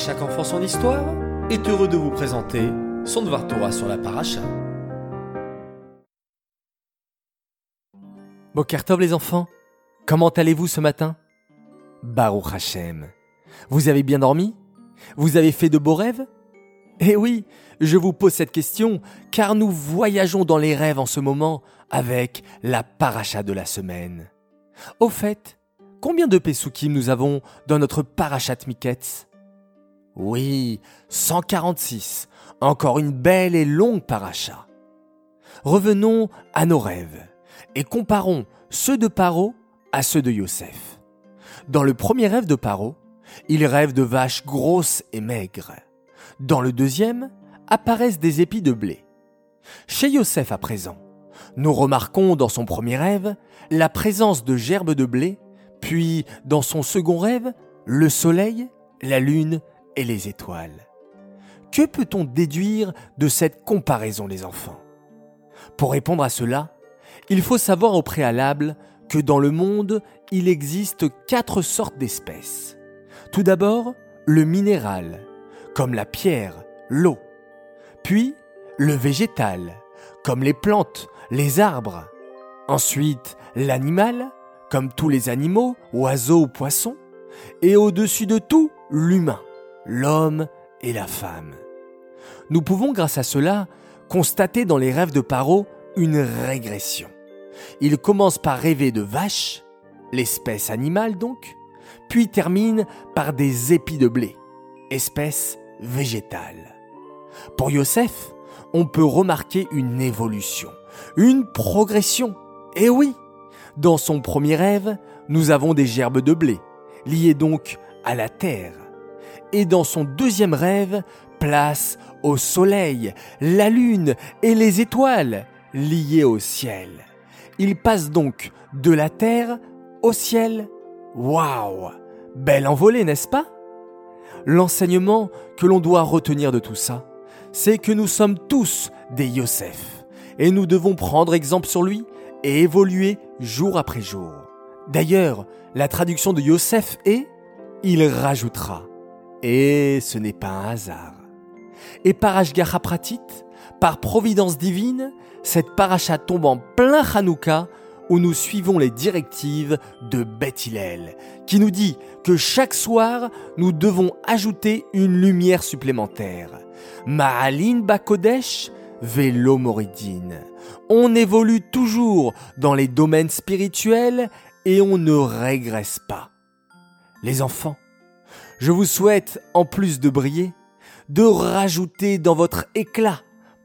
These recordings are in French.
chaque enfant son histoire est heureux de vous présenter son Dvar Torah sur la paracha. Bokertov les enfants, comment allez-vous ce matin? Baruch Hashem. Vous avez bien dormi? Vous avez fait de beaux rêves? Eh oui, je vous pose cette question car nous voyageons dans les rêves en ce moment avec la paracha de la semaine. Au fait, combien de Pesukim nous avons dans notre parachat Miketz? Oui, 146. Encore une belle et longue paracha. Revenons à nos rêves et comparons ceux de Paro à ceux de Yosef. Dans le premier rêve de Paro, il rêve de vaches grosses et maigres. Dans le deuxième, apparaissent des épis de blé. Chez Yosef à présent, nous remarquons dans son premier rêve la présence de gerbes de blé, puis dans son second rêve, le soleil, la lune les étoiles. Que peut-on déduire de cette comparaison les enfants? Pour répondre à cela, il faut savoir au préalable que dans le monde, il existe quatre sortes d'espèces. Tout d'abord, le minéral, comme la pierre, l'eau. Puis, le végétal, comme les plantes, les arbres. Ensuite, l'animal, comme tous les animaux, oiseaux ou poissons. Et au-dessus de tout, l'humain, l'homme et la femme. Nous pouvons grâce à cela constater dans les rêves de Paro une régression. Il commence par rêver de vaches, l'espèce animale donc, puis termine par des épis de blé, espèce végétale. Pour Yosef, on peut remarquer une évolution, une progression. Et oui, dans son premier rêve, nous avons des gerbes de blé, liées donc à la terre. Et dans son deuxième rêve, place au soleil, la lune et les étoiles, liées au ciel. Il passe donc de la terre au ciel. Waouh Belle envolée, n'est-ce pas? L'enseignement que l'on doit retenir de tout ça, c'est que nous sommes tous des Yosef, et nous devons prendre exemple sur lui et évoluer jour après jour. D'ailleurs, la traduction de Yosef est Il rajoutera. Et ce n'est pas un hasard. Et par Ashgacha Pratit, par providence divine, cette paracha tombe en plein Hanouka où nous suivons les directives de Beth Hillel, qui nous dit que chaque soir, nous devons ajouter une lumière supplémentaire. Ma'alin Bakodesh, Velo Moridine. On évolue toujours dans les domaines spirituels et on ne régresse pas. Les enfants, je vous souhaite, en plus de briller, de rajouter dans votre éclat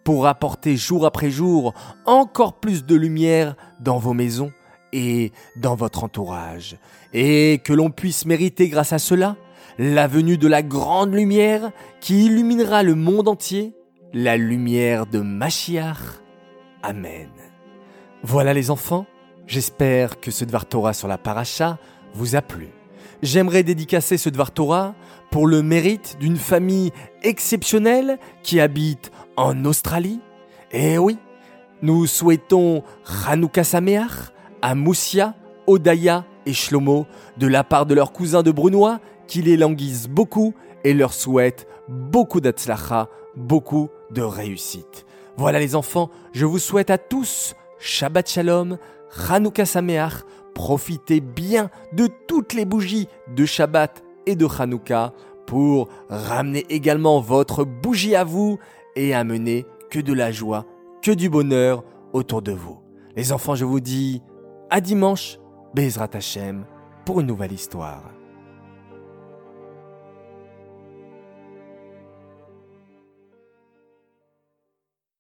pour apporter jour après jour encore plus de lumière dans vos maisons et dans votre entourage, et que l'on puisse mériter grâce à cela la venue de la grande lumière qui illuminera le monde entier, la lumière de Machiach. Amen. Voilà les enfants, j'espère que ce Dvar Torah sur la paracha vous a plu. J'aimerais dédicacer ce Dvar Torah pour le mérite d'une famille exceptionnelle qui habite en Australie. Eh oui, nous souhaitons Hanouka Sameach à Moussia, Odaya et Shlomo de la part de leurs cousins de Brunois qui les languissent beaucoup et leur souhaitent beaucoup d'atzlacha, beaucoup de réussite. Voilà les enfants, je vous souhaite à tous Shabbat Shalom, Hanouka Sameach, profitez bien de toutes les bougies de Shabbat et de Hanouka pour ramener également votre bougie à vous et amener que de la joie, que du bonheur autour de vous. Les enfants, je vous dis à dimanche, Bezrat Hashem, pour une nouvelle histoire.